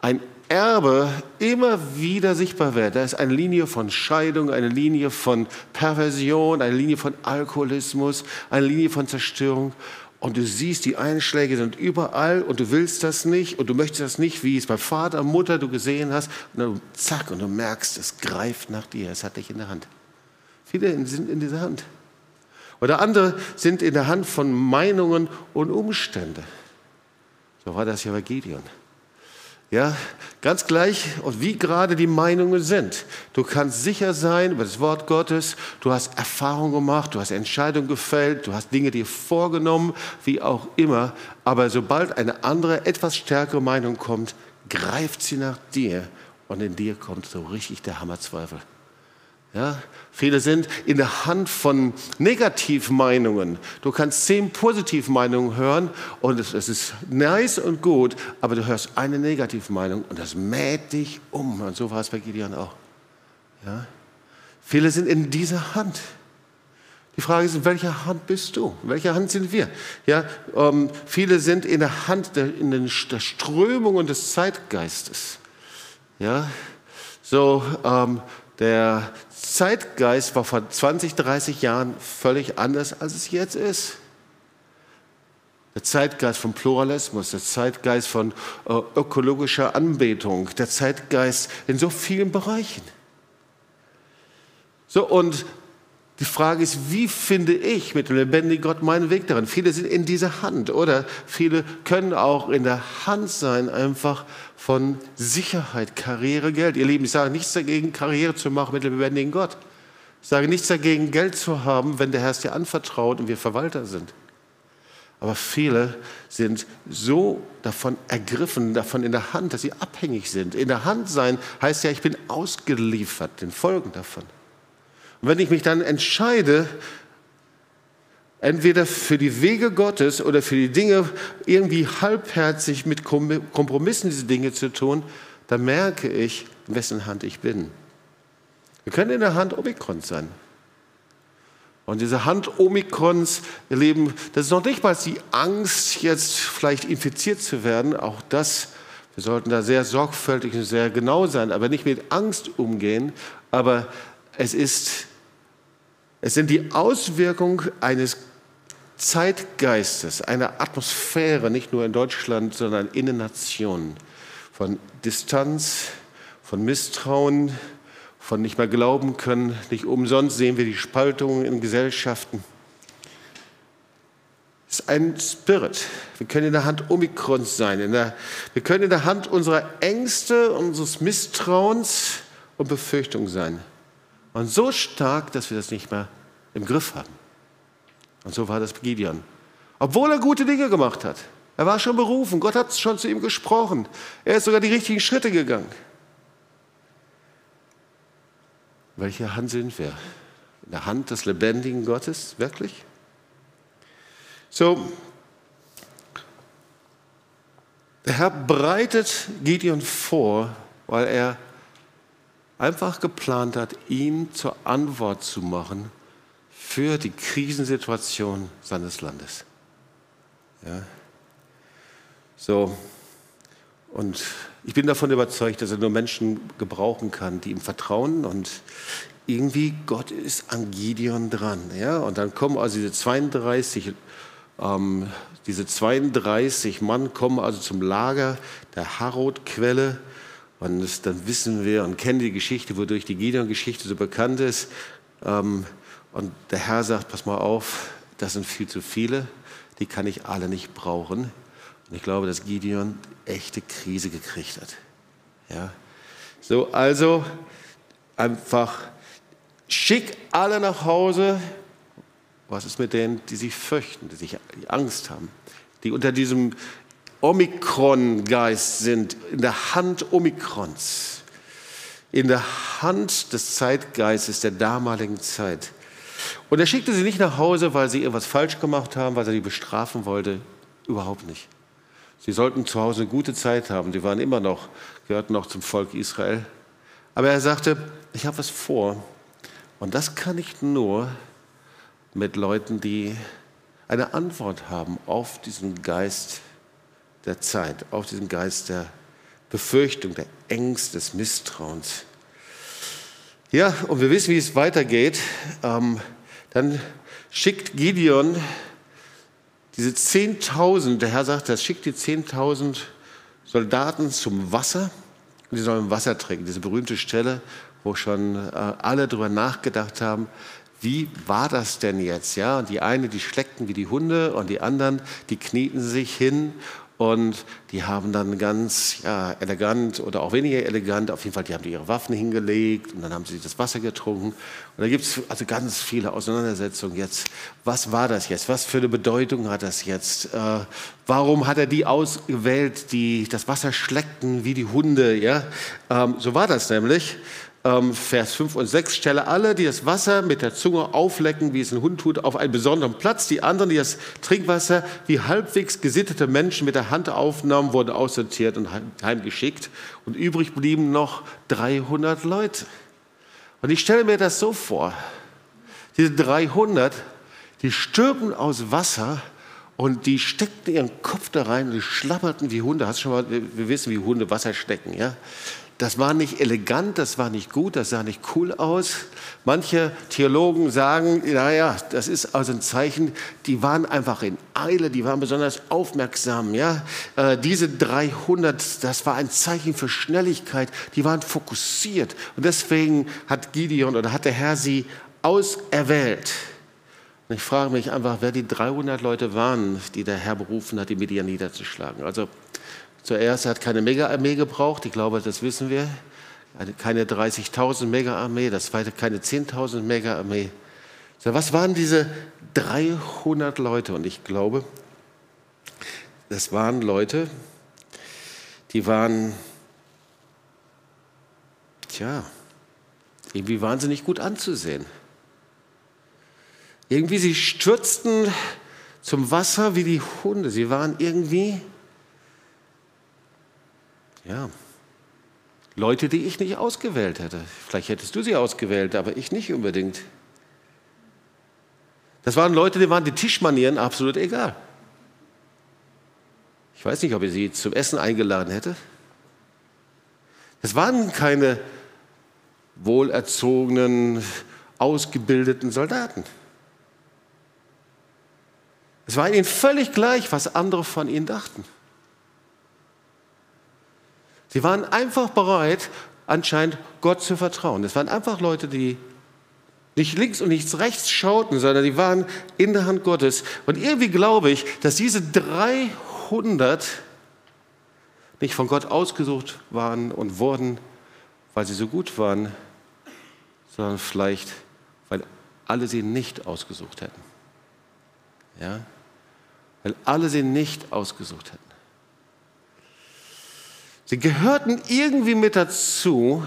ein Erbe immer wieder sichtbar wird. Da ist eine Linie von Scheidung, eine Linie von Perversion, eine Linie von Alkoholismus, eine Linie von Zerstörung. Und du siehst, die Einschläge sind überall und du willst das nicht und du möchtest das nicht, wie es bei Vater, Mutter du gesehen hast. Und dann zack, und du merkst, es greift nach dir, es hat dich in der Hand. Viele sind in dieser Hand. Oder andere sind in der Hand von Meinungen und Umstände. So war das ja bei Gideon. Ja, ganz gleich, wie gerade die Meinungen sind. Du kannst sicher sein über das Wort Gottes, du hast Erfahrung gemacht, du hast Entscheidungen gefällt, du hast Dinge dir vorgenommen, wie auch immer. Aber sobald eine andere, etwas stärkere Meinung kommt, greift sie nach dir und in dir kommt so richtig der Hammerzweifel. Ja, viele sind in der Hand von Negativmeinungen. Du kannst zehn Positivmeinungen hören und es, es ist nice und gut, aber du hörst eine Negativmeinung und das mäht dich um. Und so war es bei Gideon auch. Ja? Viele sind in dieser Hand. Die Frage ist, in welcher Hand bist du? In welcher Hand sind wir? Ja, ähm, viele sind in der Hand der, in den, der Strömung des Zeitgeistes. Ja, so ähm, der Zeitgeist war vor 20, 30 Jahren völlig anders, als es jetzt ist. Der Zeitgeist von Pluralismus, der Zeitgeist von äh, ökologischer Anbetung, der Zeitgeist in so vielen Bereichen. So, und die Frage ist, wie finde ich mit dem lebendigen Gott meinen Weg darin? Viele sind in dieser Hand oder viele können auch in der Hand sein, einfach von Sicherheit, Karriere, Geld. Ihr Lieben, ich sage nichts dagegen, Karriere zu machen mit dem lebendigen Gott. Ich sage nichts dagegen, Geld zu haben, wenn der Herr es dir anvertraut und wir Verwalter sind. Aber viele sind so davon ergriffen, davon in der Hand, dass sie abhängig sind. In der Hand sein heißt ja, ich bin ausgeliefert den Folgen davon. Und wenn ich mich dann entscheide, entweder für die Wege Gottes oder für die Dinge irgendwie halbherzig mit Kompromissen diese Dinge zu tun, dann merke ich, in wessen Hand ich bin. Wir können in der Hand Omikron sein. Und diese Hand Omikrons, ihr Lieben, das ist noch nicht mal die Angst, jetzt vielleicht infiziert zu werden. Auch das, wir sollten da sehr sorgfältig und sehr genau sein, aber nicht mit Angst umgehen. Aber es ist, es sind die Auswirkungen eines Zeitgeistes, einer Atmosphäre, nicht nur in Deutschland, sondern in den Nationen, von Distanz, von Misstrauen, von nicht mehr glauben können. Nicht umsonst sehen wir die Spaltungen in Gesellschaften. Es ist ein Spirit. Wir können in der Hand Omikrons sein. In der, wir können in der Hand unserer Ängste, unseres Misstrauens und Befürchtung sein. Und so stark, dass wir das nicht mehr im Griff haben. Und so war das bei Gideon. Obwohl er gute Dinge gemacht hat. Er war schon berufen. Gott hat schon zu ihm gesprochen. Er ist sogar die richtigen Schritte gegangen. Welche Hand sind wir? In der Hand des lebendigen Gottes, wirklich? So, der Herr bereitet Gideon vor, weil er einfach geplant hat, ihn zur Antwort zu machen für die Krisensituation seines Landes. Ja. So, und ich bin davon überzeugt, dass er nur Menschen gebrauchen kann, die ihm vertrauen und irgendwie Gott ist an Gideon dran. Ja? Und dann kommen also diese 32, ähm, diese 32 Mann kommen also zum Lager der Harod-Quelle. Und das, dann wissen wir und kennen die Geschichte, wodurch die Gideon-Geschichte so bekannt ist. Ähm, und der Herr sagt, pass mal auf, das sind viel zu viele, die kann ich alle nicht brauchen. Und ich glaube, dass Gideon echte Krise gekriegt hat. Ja? So, also einfach schick alle nach Hause. Was ist mit denen, die sich fürchten, die sich die Angst haben, die unter diesem Omikron-Geist sind, in der Hand Omikrons, in der Hand des Zeitgeistes der damaligen Zeit. Und er schickte sie nicht nach Hause, weil sie irgendwas falsch gemacht haben, weil er sie bestrafen wollte. Überhaupt nicht. Sie sollten zu Hause eine gute Zeit haben. Sie waren immer noch, gehörten noch zum Volk Israel. Aber er sagte, ich habe was vor. Und das kann ich nur mit Leuten, die eine Antwort haben auf diesen Geist der Zeit, auf diesen Geist der Befürchtung, der Ängste, des Misstrauens. Ja, und wir wissen, wie es weitergeht. Ähm, dann schickt Gideon diese 10.000, der Herr sagt, das schickt die 10.000 Soldaten zum Wasser und die sollen Wasser trinken. Diese berühmte Stelle, wo schon äh, alle darüber nachgedacht haben, wie war das denn jetzt? Ja, und die einen, die schleckten wie die Hunde und die anderen, die knieten sich hin und die haben dann ganz ja, elegant oder auch weniger elegant, auf jeden Fall, die haben ihre Waffen hingelegt und dann haben sie das Wasser getrunken. Und da gibt es also ganz viele Auseinandersetzungen jetzt. Was war das jetzt? Was für eine Bedeutung hat das jetzt? Äh, warum hat er die ausgewählt, die das Wasser schleckten wie die Hunde? Ja? Ähm, so war das nämlich ähm, Vers 5 und 6, stelle alle, die das Wasser mit der Zunge auflecken, wie es ein Hund tut, auf einen besonderen Platz. Die anderen, die das Trinkwasser wie halbwegs gesittete Menschen mit der Hand aufnahmen, wurden aussortiert und heimgeschickt. Und übrig blieben noch 300 Leute. Und ich stelle mir das so vor, diese 300, die stürben aus Wasser und die steckten ihren Kopf da rein und die schlapperten wie Hunde. Hast schon mal, wir wissen, wie Hunde Wasser stecken, ja? Das war nicht elegant, das war nicht gut, das sah nicht cool aus. Manche Theologen sagen, naja, das ist also ein Zeichen, die waren einfach in Eile, die waren besonders aufmerksam. Ja? Äh, diese 300, das war ein Zeichen für Schnelligkeit, die waren fokussiert. Und deswegen hat Gideon oder hat der Herr sie auserwählt. Und ich frage mich einfach, wer die 300 Leute waren, die der Herr berufen hat, die Medier niederzuschlagen. Also Zuerst hat keine Mega-Armee gebraucht, ich glaube, das wissen wir. Keine 30.000 Mega-Armee, das zweite keine 10.000 Mega-Armee. So, was waren diese 300 Leute? Und ich glaube, das waren Leute, die waren, tja, irgendwie wahnsinnig gut anzusehen. Irgendwie, sie stürzten zum Wasser wie die Hunde. Sie waren irgendwie ja. Leute, die ich nicht ausgewählt hätte. Vielleicht hättest du sie ausgewählt, aber ich nicht unbedingt. Das waren Leute, die waren die Tischmanieren absolut egal. Ich weiß nicht, ob ich sie zum Essen eingeladen hätte. Das waren keine wohlerzogenen, ausgebildeten Soldaten. Es war ihnen völlig gleich, was andere von ihnen dachten. Sie waren einfach bereit, anscheinend Gott zu vertrauen. Es waren einfach Leute, die nicht links und nichts rechts schauten, sondern die waren in der Hand Gottes. Und irgendwie glaube ich, dass diese 300 nicht von Gott ausgesucht waren und wurden, weil sie so gut waren, sondern vielleicht, weil alle sie nicht ausgesucht hätten. Ja? Weil alle sie nicht ausgesucht hätten. Sie gehörten irgendwie mit dazu,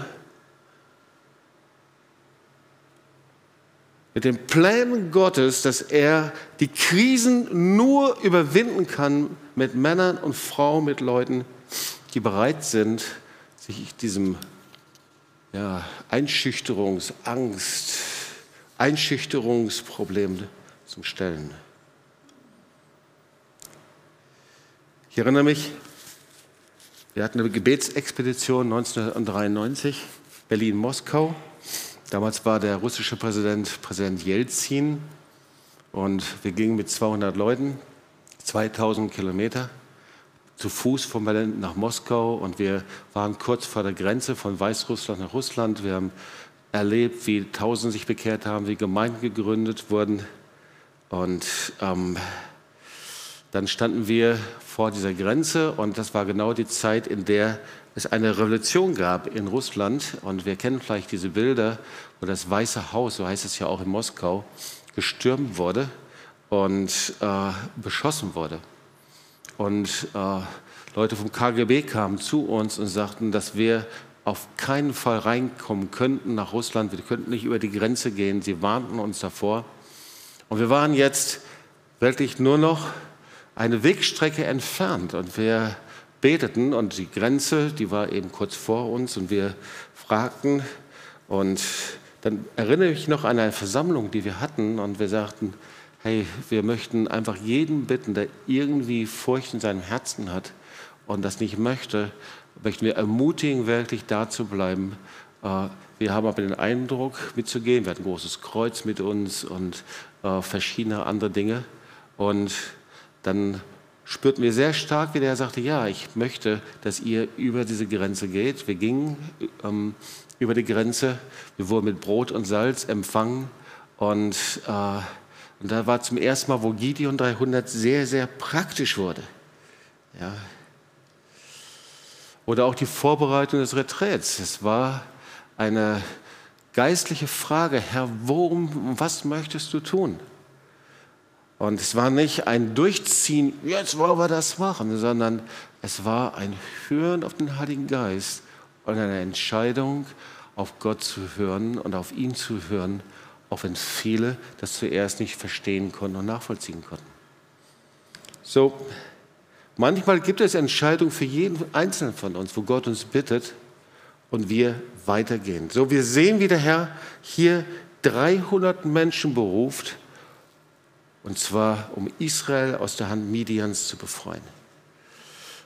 mit den Plänen Gottes, dass er die Krisen nur überwinden kann mit Männern und Frauen, mit Leuten, die bereit sind, sich diesem ja, Einschüchterungs-, Angst, Einschüchterungsproblem zu stellen. Ich erinnere mich, wir hatten eine Gebetsexpedition 1993, Berlin-Moskau. Damals war der russische Präsident Präsident Jelzin und wir gingen mit 200 Leuten, 2000 Kilometer zu Fuß von Berlin nach Moskau und wir waren kurz vor der Grenze von Weißrussland nach Russland. Wir haben erlebt, wie Tausende sich bekehrt haben, wie Gemeinden gegründet wurden und ähm, dann standen wir vor dieser Grenze und das war genau die Zeit, in der es eine Revolution gab in Russland und wir kennen vielleicht diese Bilder, wo das Weiße Haus, so heißt es ja auch in Moskau, gestürmt wurde und äh, beschossen wurde. Und äh, Leute vom KGB kamen zu uns und sagten, dass wir auf keinen Fall reinkommen könnten nach Russland, wir könnten nicht über die Grenze gehen. Sie warnten uns davor. Und wir waren jetzt wirklich nur noch eine Wegstrecke entfernt und wir beteten und die Grenze, die war eben kurz vor uns und wir fragten und dann erinnere ich mich noch an eine Versammlung, die wir hatten und wir sagten, hey, wir möchten einfach jeden bitten, der irgendwie Furcht in seinem Herzen hat und das nicht möchte, möchten wir ermutigen, wirklich da zu bleiben. Äh, wir haben aber den Eindruck, mitzugehen. Wir hatten ein großes Kreuz mit uns und äh, verschiedene andere Dinge. Und dann spürten wir sehr stark, wie der sagte, ja, ich möchte, dass ihr über diese Grenze geht. Wir gingen ähm, über die Grenze, wir wurden mit Brot und Salz empfangen und, äh, und da war zum ersten Mal, wo Gideon 300 sehr, sehr praktisch wurde. Ja. Oder auch die Vorbereitung des Retreats. Es war eine geistliche Frage, Herr, worum, was möchtest du tun? Und es war nicht ein Durchziehen, jetzt wollen wir das machen, sondern es war ein Hören auf den Heiligen Geist und eine Entscheidung, auf Gott zu hören und auf ihn zu hören, auch wenn viele das zuerst nicht verstehen konnten und nachvollziehen konnten. So, manchmal gibt es Entscheidungen für jeden Einzelnen von uns, wo Gott uns bittet und wir weitergehen. So, wir sehen, wie der Herr hier 300 Menschen beruft, und zwar um Israel aus der Hand Midians zu befreien.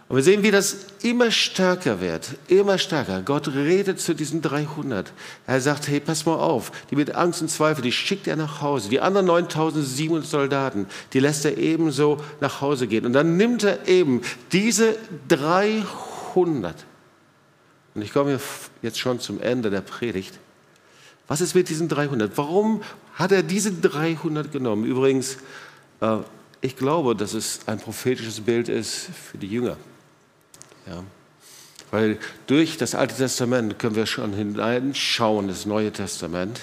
Und wir sehen, wie das immer stärker wird, immer stärker. Gott redet zu diesen 300. Er sagt, hey, pass mal auf, die mit Angst und Zweifel, die schickt er nach Hause. Die anderen 9700 Soldaten, die lässt er ebenso nach Hause gehen. Und dann nimmt er eben diese 300. Und ich komme jetzt schon zum Ende der Predigt. Was ist mit diesen 300? Warum hat er diese 300 genommen? Übrigens, äh, ich glaube, dass es ein prophetisches Bild ist für die Jünger. Ja. Weil durch das Alte Testament können wir schon hineinschauen, das Neue Testament.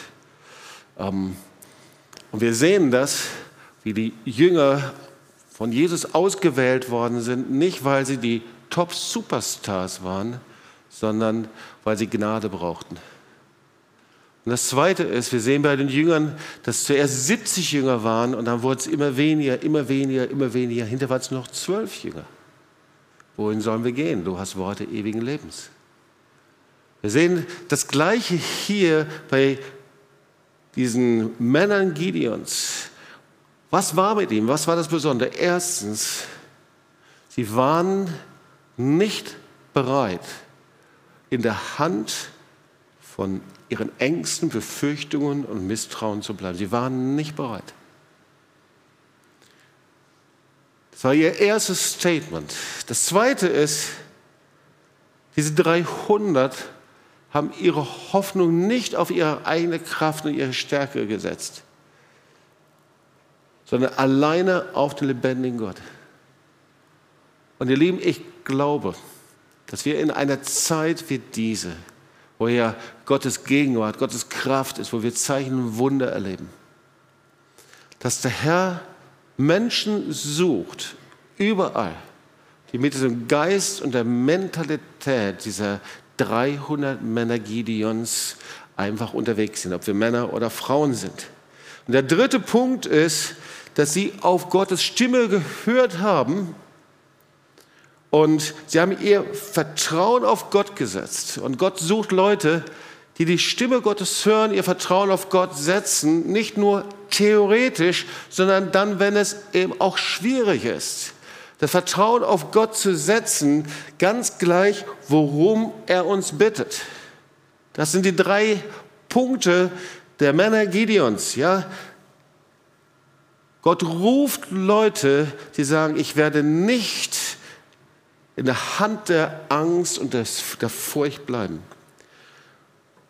Ähm, und wir sehen das, wie die Jünger von Jesus ausgewählt worden sind, nicht weil sie die Top-Superstars waren, sondern weil sie Gnade brauchten. Und das Zweite ist, wir sehen bei den Jüngern, dass zuerst 70 Jünger waren und dann wurde es immer weniger, immer weniger, immer weniger. Hinterher waren es noch zwölf Jünger. Wohin sollen wir gehen? Du hast Worte ewigen Lebens. Wir sehen das Gleiche hier bei diesen Männern Gideons. Was war mit ihm? Was war das Besondere? Erstens, sie waren nicht bereit, in der Hand von ihren Ängsten, Befürchtungen und Misstrauen zu bleiben. Sie waren nicht bereit. Das war ihr erstes Statement. Das zweite ist, diese 300 haben ihre Hoffnung nicht auf ihre eigene Kraft und ihre Stärke gesetzt, sondern alleine auf den lebendigen Gott. Und ihr Lieben, ich glaube, dass wir in einer Zeit wie diese, wo ja Gottes Gegenwart, Gottes Kraft ist, wo wir Zeichen und Wunder erleben, dass der Herr Menschen sucht, überall, die mit diesem Geist und der Mentalität dieser 300 Männer Gideons einfach unterwegs sind, ob wir Männer oder Frauen sind. Und der dritte Punkt ist, dass sie auf Gottes Stimme gehört haben und sie haben ihr Vertrauen auf Gott gesetzt. Und Gott sucht Leute, die die Stimme Gottes hören, ihr Vertrauen auf Gott setzen, nicht nur theoretisch, sondern dann, wenn es eben auch schwierig ist. Das Vertrauen auf Gott zu setzen, ganz gleich, worum er uns bittet. Das sind die drei Punkte der Männer Gideons. Ja? Gott ruft Leute, die sagen, ich werde nicht in der Hand der Angst und der Furcht bleiben.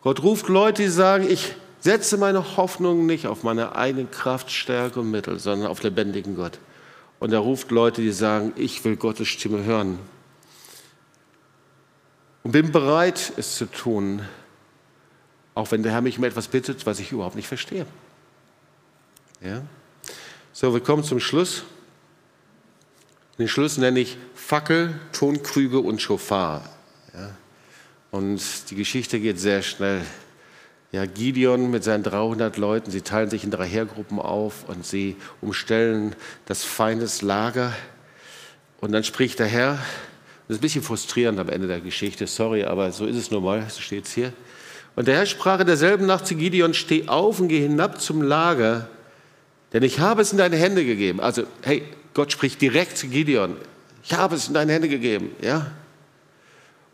Gott ruft Leute, die sagen, ich setze meine Hoffnung nicht auf meine eigene Kraft, Stärke und Mittel, sondern auf lebendigen Gott. Und er ruft Leute, die sagen, ich will Gottes Stimme hören. Und bin bereit, es zu tun, auch wenn der Herr mich um etwas bittet, was ich überhaupt nicht verstehe. Ja? So, wir kommen zum Schluss. Den Schluss nenne ich Fackel, Tonkrüge und Schofar. Ja? Und die Geschichte geht sehr schnell. Ja, Gideon mit seinen 300 Leuten, sie teilen sich in drei Heergruppen auf und sie umstellen das Feindes Lager. Und dann spricht der Herr, das ist ein bisschen frustrierend am Ende der Geschichte, sorry, aber so ist es nun mal, so steht es hier. Und der Herr sprach in derselben Nacht zu Gideon, steh auf und geh hinab zum Lager, denn ich habe es in deine Hände gegeben. Also, hey, Gott spricht direkt zu Gideon. Ich habe es in deine Hände gegeben, ja.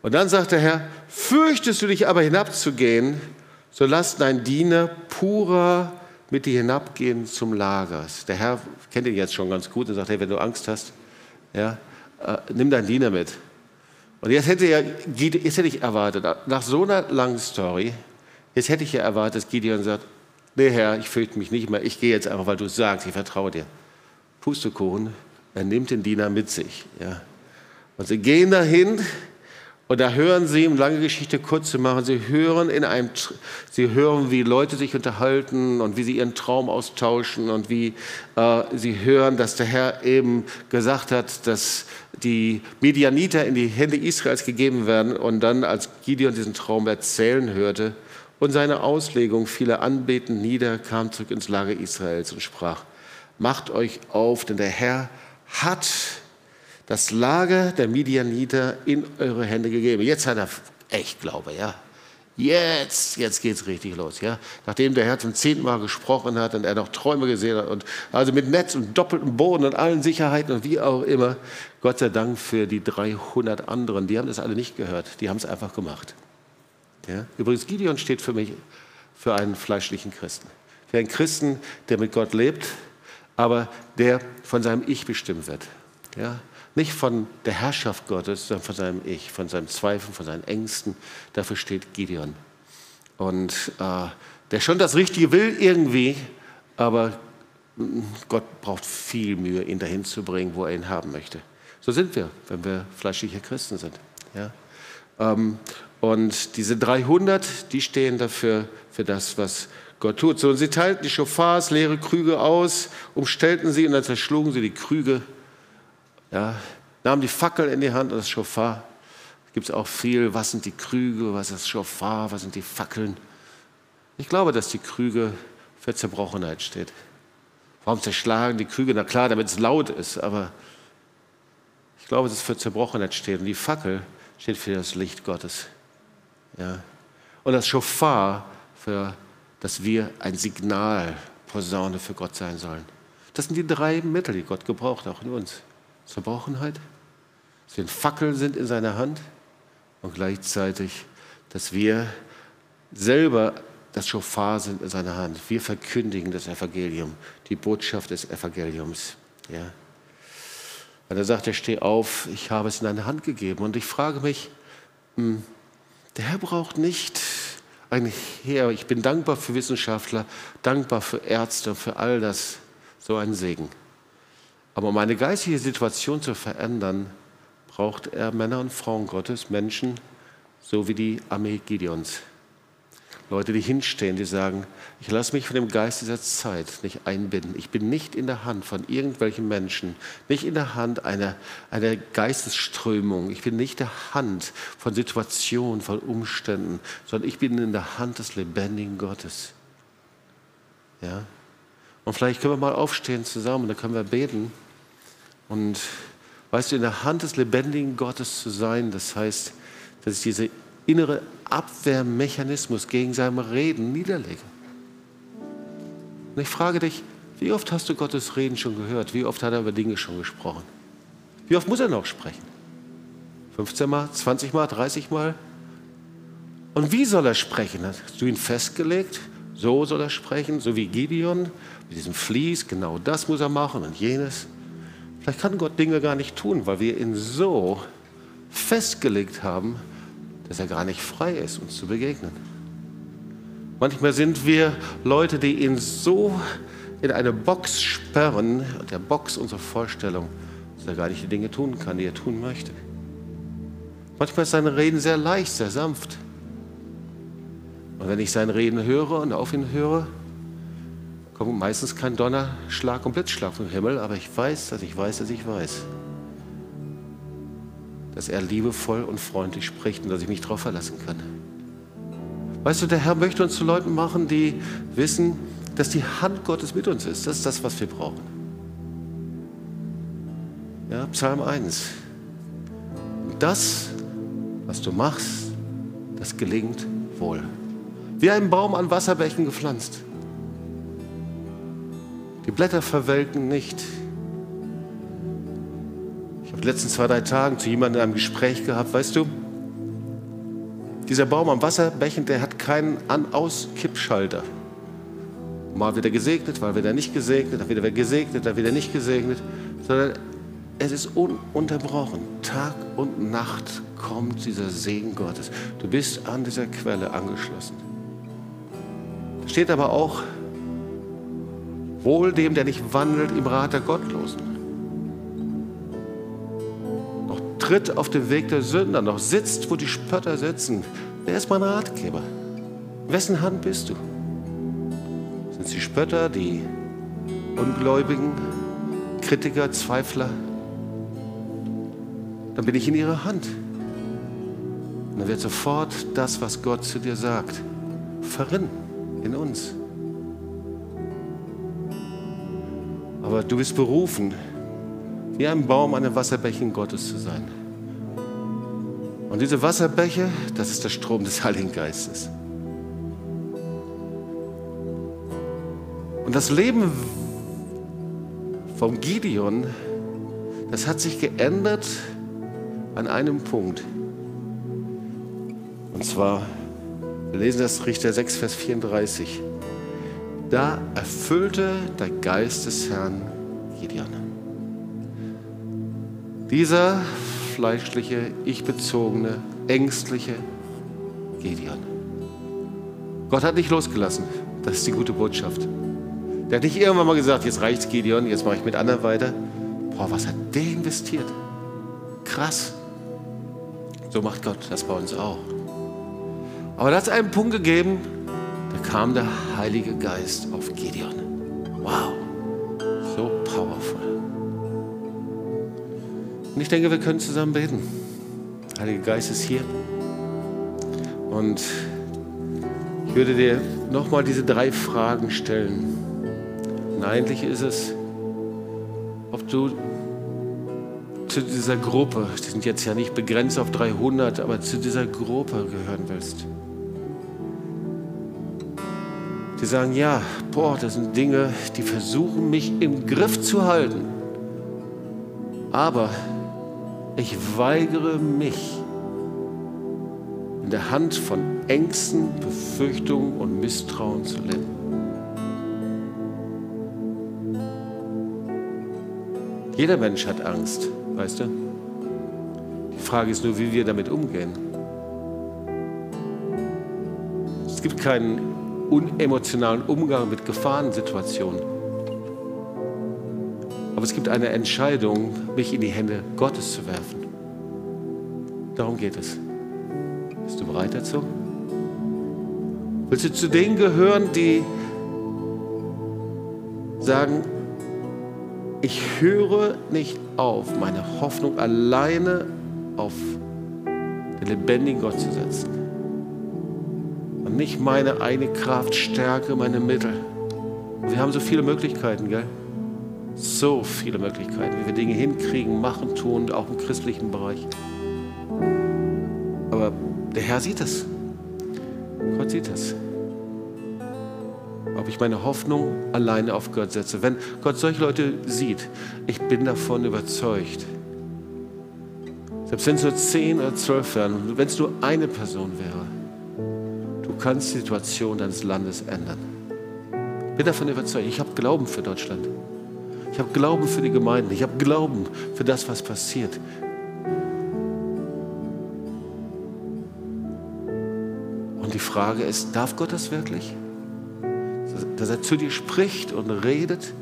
Und dann sagt der Herr, fürchtest du dich aber hinabzugehen, so lass dein Diener purer mit dir hinabgehen zum Lager. Der Herr kennt ihn jetzt schon ganz gut und sagt, hey, wenn du Angst hast, ja, äh, nimm deinen Diener mit. Und jetzt hätte, ja, jetzt hätte ich erwartet, nach so einer langen Story, jetzt hätte ich ja erwartet, dass Gideon sagt, nee Herr, ich fürchte mich nicht mehr, ich gehe jetzt einfach, weil du sagst, ich vertraue dir. Pustekuchen, er nimmt den Diener mit sich. Ja. Und sie gehen dahin, und da hören sie, um lange Geschichte kurz zu machen, sie hören, in einem, sie hören, wie Leute sich unterhalten und wie sie ihren Traum austauschen und wie äh, sie hören, dass der Herr eben gesagt hat, dass die Medianiter in die Hände Israels gegeben werden. Und dann, als Gideon diesen Traum erzählen hörte und seine Auslegung, viele anbeten nieder, kam zurück ins Lager Israels und sprach, macht euch auf, denn der Herr hat das Lager der Midianiter in eure Hände gegeben. Jetzt hat er echt Glaube, ja. Jetzt, jetzt es richtig los, ja. Nachdem der Herr zum zehnten Mal gesprochen hat und er noch Träume gesehen hat und also mit Netz und doppeltem Boden und allen Sicherheiten und wie auch immer. Gott sei Dank für die 300 anderen, die haben das alle nicht gehört, die haben es einfach gemacht. Ja? Übrigens, Gideon steht für mich für einen fleischlichen Christen. Für einen Christen, der mit Gott lebt, aber der von seinem Ich bestimmt wird. Ja? Nicht von der Herrschaft Gottes, sondern von seinem Ich, von seinem Zweifel, von seinen Ängsten. Dafür steht Gideon. Und äh, der schon das Richtige will irgendwie, aber Gott braucht viel Mühe, ihn dahin zu bringen, wo er ihn haben möchte. So sind wir, wenn wir fleischliche Christen sind. Ja? Ähm, und diese 300, die stehen dafür, für das, was Gott tut. So, und sie teilten die Schofars, leere Krüge aus, umstellten sie und dann zerschlugen sie die Krüge ja, nahmen die Fackel in die Hand und das Schofar. Gibt es auch viel, was sind die Krüge, was ist das Schofar, was sind die Fackeln. Ich glaube, dass die Krüge für Zerbrochenheit steht. Warum zerschlagen die Krüge? Na klar, damit es laut ist, aber ich glaube, dass es für Zerbrochenheit steht. Und die Fackel steht für das Licht Gottes. Ja. Und das Schofar für, dass wir ein Signal, Posaune für Gott sein sollen. Das sind die drei Mittel, die Gott gebraucht, auch in uns. Zerbrochenheit, dass wir ein Fackel sind in seiner Hand und gleichzeitig, dass wir selber das Schofar sind in seiner Hand. Wir verkündigen das Evangelium, die Botschaft des Evangeliums. Ja. Und er sagt, er steh auf, ich habe es in deine Hand gegeben. Und ich frage mich, hm, Der Herr braucht nicht ein Heer. Ich bin dankbar für Wissenschaftler, dankbar für Ärzte, für all das. So ein Segen. Aber um eine geistige Situation zu verändern, braucht er Männer und Frauen Gottes, Menschen, so wie die Armee Gideons. Leute, die hinstehen, die sagen, ich lasse mich von dem Geist dieser Zeit nicht einbinden. Ich bin nicht in der Hand von irgendwelchen Menschen, nicht in der Hand einer, einer Geistesströmung. Ich bin nicht in der Hand von Situationen, von Umständen, sondern ich bin in der Hand des lebendigen Gottes. Ja? Und vielleicht können wir mal aufstehen zusammen, da können wir beten. Und weißt du, in der Hand des lebendigen Gottes zu sein, das heißt, dass ich diese innere Abwehrmechanismus gegen sein Reden niederlege. Und ich frage dich, wie oft hast du Gottes Reden schon gehört? Wie oft hat er über Dinge schon gesprochen? Wie oft muss er noch sprechen? 15 Mal, 20 Mal, 30 Mal? Und wie soll er sprechen? Hast du ihn festgelegt? So soll er sprechen, so wie Gideon mit diesem Vlies. Genau das muss er machen und jenes. Vielleicht kann Gott Dinge gar nicht tun, weil wir ihn so festgelegt haben, dass er gar nicht frei ist, uns zu begegnen. Manchmal sind wir Leute, die ihn so in eine Box sperren, der Box unserer Vorstellung, dass er gar nicht die Dinge tun kann, die er tun möchte. Manchmal ist seine Reden sehr leicht, sehr sanft. Und wenn ich sein Reden höre und auf ihn höre, kommt meistens kein Donnerschlag und Blitzschlag vom Himmel, aber ich weiß, dass ich weiß, dass ich weiß dass er liebevoll und freundlich spricht und dass ich mich darauf verlassen kann. Weißt du, der Herr möchte uns zu Leuten machen, die wissen, dass die Hand Gottes mit uns ist. Das ist das, was wir brauchen. Ja, Psalm 1. Das, was du machst, das gelingt wohl. Wie ein Baum an Wasserbächen gepflanzt. Die Blätter verwelken nicht, die letzten zwei, drei Tagen zu jemandem in einem Gespräch gehabt, weißt du, dieser Baum am Wasserbechen, der hat keinen An-Aus-Kippschalter. Mal wird er gesegnet, mal wird er nicht gesegnet, dann wird er gesegnet, dann wird er nicht gesegnet, sondern es ist ununterbrochen. Tag und Nacht kommt dieser Segen Gottes. Du bist an dieser Quelle angeschlossen. Da steht aber auch, wohl dem, der nicht wandelt im Rat der Gottlosen tritt auf den Weg der Sünder, noch sitzt, wo die Spötter sitzen. Wer ist mein Ratgeber? Wessen Hand bist du? Sind es die Spötter, die Ungläubigen, Kritiker, Zweifler? Dann bin ich in ihrer Hand. Und dann wird sofort das, was Gott zu dir sagt, verrinnen in uns. Aber du bist berufen, wie ein Baum an den Wasserbächen Gottes zu sein. Und diese Wasserbäche, das ist der Strom des Heiligen Geistes. Und das Leben vom Gideon, das hat sich geändert an einem Punkt. Und zwar, wir lesen das Richter 6, Vers 34. Da erfüllte der Geist des Herrn Gideon. Dieser fleischliche, ich-bezogene, ängstliche Gideon. Gott hat nicht losgelassen. Das ist die gute Botschaft. Der hat nicht irgendwann mal gesagt, jetzt reicht's Gideon, jetzt mache ich mit anderen weiter. Boah, was hat der investiert? Krass. So macht Gott das bei uns auch. Aber da hat es einen Punkt gegeben, da kam der Heilige Geist auf Gideon. Wow. Und ich denke, wir können zusammen beten. Heiliger Geist ist hier. Und ich würde dir nochmal diese drei Fragen stellen. Und eigentlich ist es, ob du zu dieser Gruppe, die sind jetzt ja nicht begrenzt auf 300, aber zu dieser Gruppe gehören willst. Die sagen, ja, boah, das sind Dinge, die versuchen mich im Griff zu halten. Aber ich weigere mich, in der Hand von Ängsten, Befürchtungen und Misstrauen zu leben. Jeder Mensch hat Angst, weißt du? Die Frage ist nur, wie wir damit umgehen. Es gibt keinen unemotionalen Umgang mit Gefahrensituationen. Aber es gibt eine Entscheidung, mich in die Hände Gottes zu werfen. Darum geht es. Bist du bereit dazu? Willst du zu denen gehören, die sagen, ich höre nicht auf, meine Hoffnung alleine auf den lebendigen Gott zu setzen. Und nicht meine eigene Kraft, Stärke, meine Mittel. Wir haben so viele Möglichkeiten, gell? So viele Möglichkeiten, wie wir Dinge hinkriegen, machen, tun, auch im christlichen Bereich. Aber der Herr sieht es. Gott sieht es. Ob ich meine Hoffnung alleine auf Gott setze. Wenn Gott solche Leute sieht, ich bin davon überzeugt. Selbst wenn es nur zehn oder zwölf wären, wenn es nur eine Person wäre, du kannst die Situation deines Landes ändern. Ich bin davon überzeugt. Ich habe Glauben für Deutschland. Ich habe Glauben für die Gemeinden. Ich habe Glauben für das, was passiert. Und die Frage ist, darf Gott das wirklich? Dass er zu dir spricht und redet,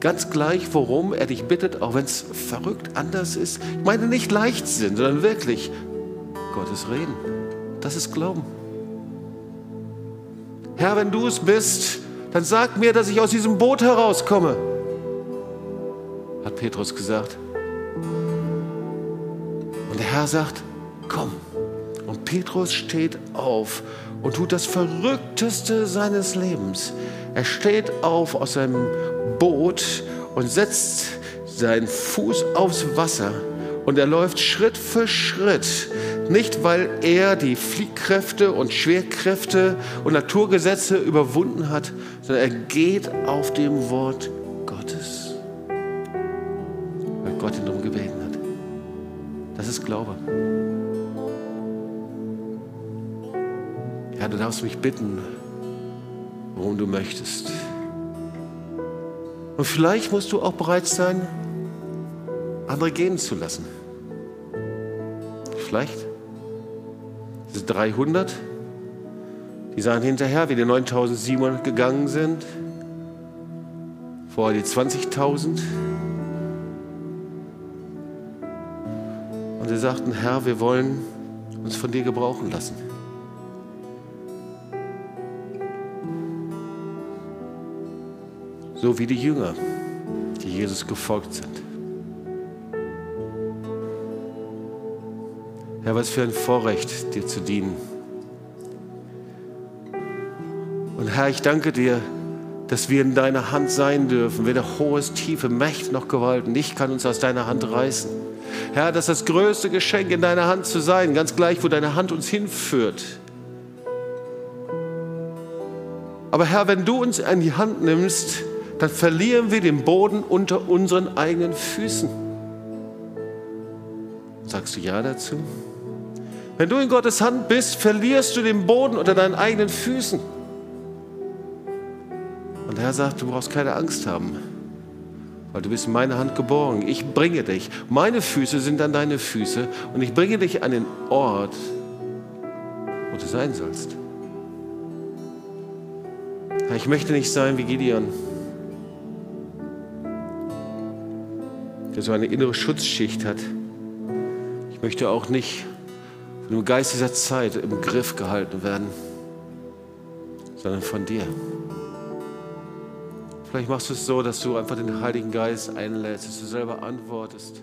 ganz gleich, worum er dich bittet, auch wenn es verrückt anders ist. Ich meine nicht Leichtsinn, sondern wirklich Gottes Reden. Das ist Glauben. Herr, wenn du es bist, dann sag mir, dass ich aus diesem Boot herauskomme hat Petrus gesagt. Und der Herr sagt, komm. Und Petrus steht auf und tut das Verrückteste seines Lebens. Er steht auf aus seinem Boot und setzt seinen Fuß aufs Wasser und er läuft Schritt für Schritt. Nicht, weil er die Fliehkräfte und Schwerkräfte und Naturgesetze überwunden hat, sondern er geht auf dem Wort Gott ihn darum gebeten hat. Das ist Glaube. Ja, du darfst mich bitten, worum du möchtest. Und vielleicht musst du auch bereit sein, andere gehen zu lassen. Vielleicht. Diese 300, die sahen hinterher, wie die 9700 gegangen sind. Vorher die 20.000. sie sagten, Herr, wir wollen uns von dir gebrauchen lassen. So wie die Jünger, die Jesus gefolgt sind. Herr, was für ein Vorrecht, dir zu dienen. Und Herr, ich danke dir, dass wir in deiner Hand sein dürfen, weder hohes, tiefe Mächte noch Gewalt. Nicht kann uns aus deiner Hand reißen. Herr, das ist das größte Geschenk in deiner Hand zu sein, ganz gleich, wo deine Hand uns hinführt. Aber Herr, wenn du uns an die Hand nimmst, dann verlieren wir den Boden unter unseren eigenen Füßen. Sagst du ja dazu? Wenn du in Gottes Hand bist, verlierst du den Boden unter deinen eigenen Füßen. Und der Herr sagt, du brauchst keine Angst haben weil du bist in meine Hand geborgen. Ich bringe dich. Meine Füße sind dann deine Füße und ich bringe dich an den Ort, wo du sein sollst. Ich möchte nicht sein wie Gideon, der so eine innere Schutzschicht hat. Ich möchte auch nicht von dem Geist dieser Zeit im Griff gehalten werden, sondern von dir. Vielleicht machst du es so, dass du einfach den Heiligen Geist einlädst, dass du selber antwortest.